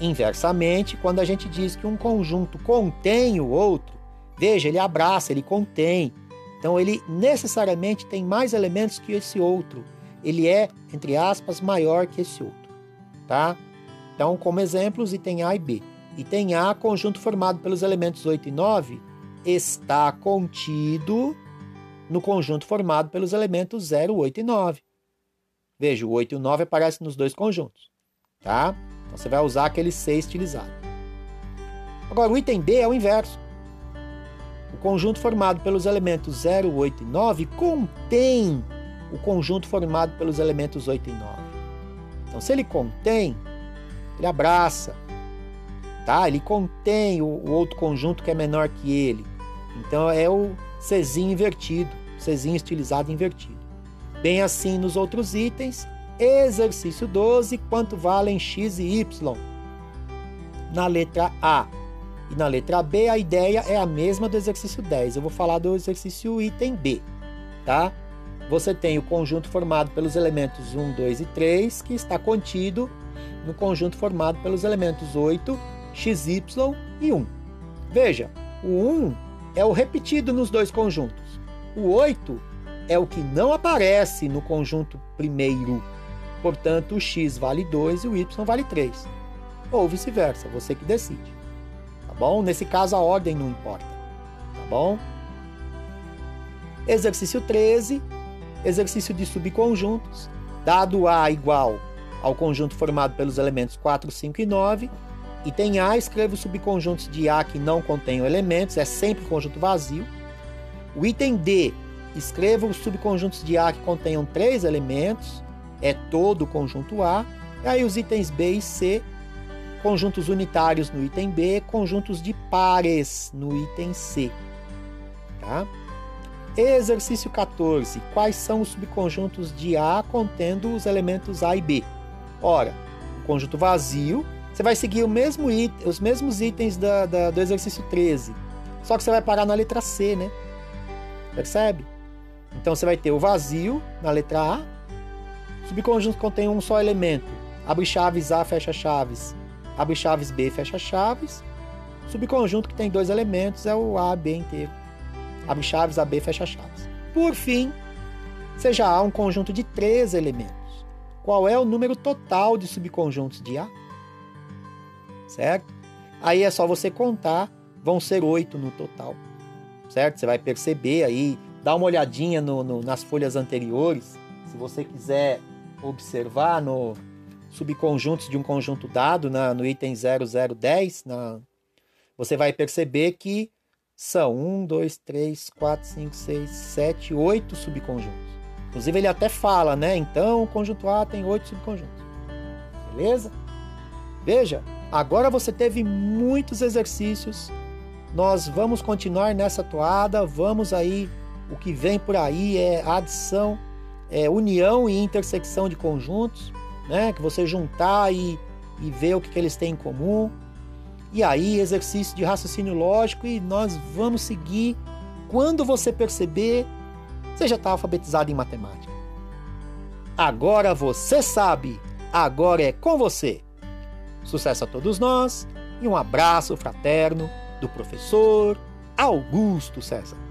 Inversamente, quando a gente diz que um conjunto contém o outro, veja, ele abraça, ele contém. Então ele necessariamente tem mais elementos que esse outro. Ele é, entre aspas, maior que esse outro tá? Então, como exemplos, item A e B. Item A, conjunto formado pelos elementos 8 e 9, está contido no conjunto formado pelos elementos 0, 8 e 9. Veja, o 8 e o 9 aparecem nos dois conjuntos. Tá? Então você vai usar aquele C estilizado. Agora, o item B é o inverso. O conjunto formado pelos elementos 0, 8 e 9 contém o conjunto formado pelos elementos 8 e 9. Então, se ele contém, ele abraça. Tá? Ele contém o, o outro conjunto que é menor que ele. Então, é o Czinho invertido, Czinho estilizado invertido. Bem assim nos outros itens, exercício 12, quanto valem x e y? Na letra A e na letra B, a ideia é a mesma do exercício 10. Eu vou falar do exercício item B, tá? Você tem o conjunto formado pelos elementos 1, 2 e 3, que está contido no conjunto formado pelos elementos 8, xy e 1. Veja, o 1 é o repetido nos dois conjuntos. O 8 é o que não aparece no conjunto primeiro. Portanto, o x vale 2 e o y vale 3. Ou vice-versa, você que decide. Tá bom? Nesse caso, a ordem não importa. Tá bom? Exercício 13, exercício de subconjuntos. Dado A igual ao conjunto formado pelos elementos 4, 5 e 9, item A, escreva os subconjuntos de A que não contenham elementos, é sempre conjunto vazio. O item D Escreva os subconjuntos de A que contenham três elementos, é todo o conjunto A. E aí os itens B e C, conjuntos unitários no item B, conjuntos de pares no item C. Tá? Exercício 14. Quais são os subconjuntos de A contendo os elementos A e B? Ora, o conjunto vazio, você vai seguir mesmo os mesmos itens da, da, do exercício 13, só que você vai parar na letra C, né? Percebe? Então você vai ter o vazio na letra A, subconjunto contém um só elemento, abre chaves A, fecha chaves, abre chaves B, fecha chaves. Subconjunto que tem dois elementos é o A, B inteiro. Abre chaves, A, B, fecha chaves. Por fim, você já há um conjunto de três elementos. Qual é o número total de subconjuntos de A? Certo? Aí é só você contar, vão ser oito no total. Certo? Você vai perceber aí dá uma olhadinha no, no, nas folhas anteriores, se você quiser observar no subconjuntos de um conjunto dado, na, no item 0010, na, você vai perceber que são 1, 2, 3, 4, 5, 6, 7, 8 subconjuntos. Inclusive ele até fala, né? Então o conjunto A tem 8 subconjuntos. Beleza? Veja, agora você teve muitos exercícios. Nós vamos continuar nessa toada, vamos aí o que vem por aí é adição, é união e intersecção de conjuntos, né? Que você juntar e, e ver o que, que eles têm em comum. E aí, exercício de raciocínio lógico e nós vamos seguir. Quando você perceber, você já está alfabetizado em matemática. Agora você sabe, agora é com você. Sucesso a todos nós e um abraço fraterno do professor Augusto César.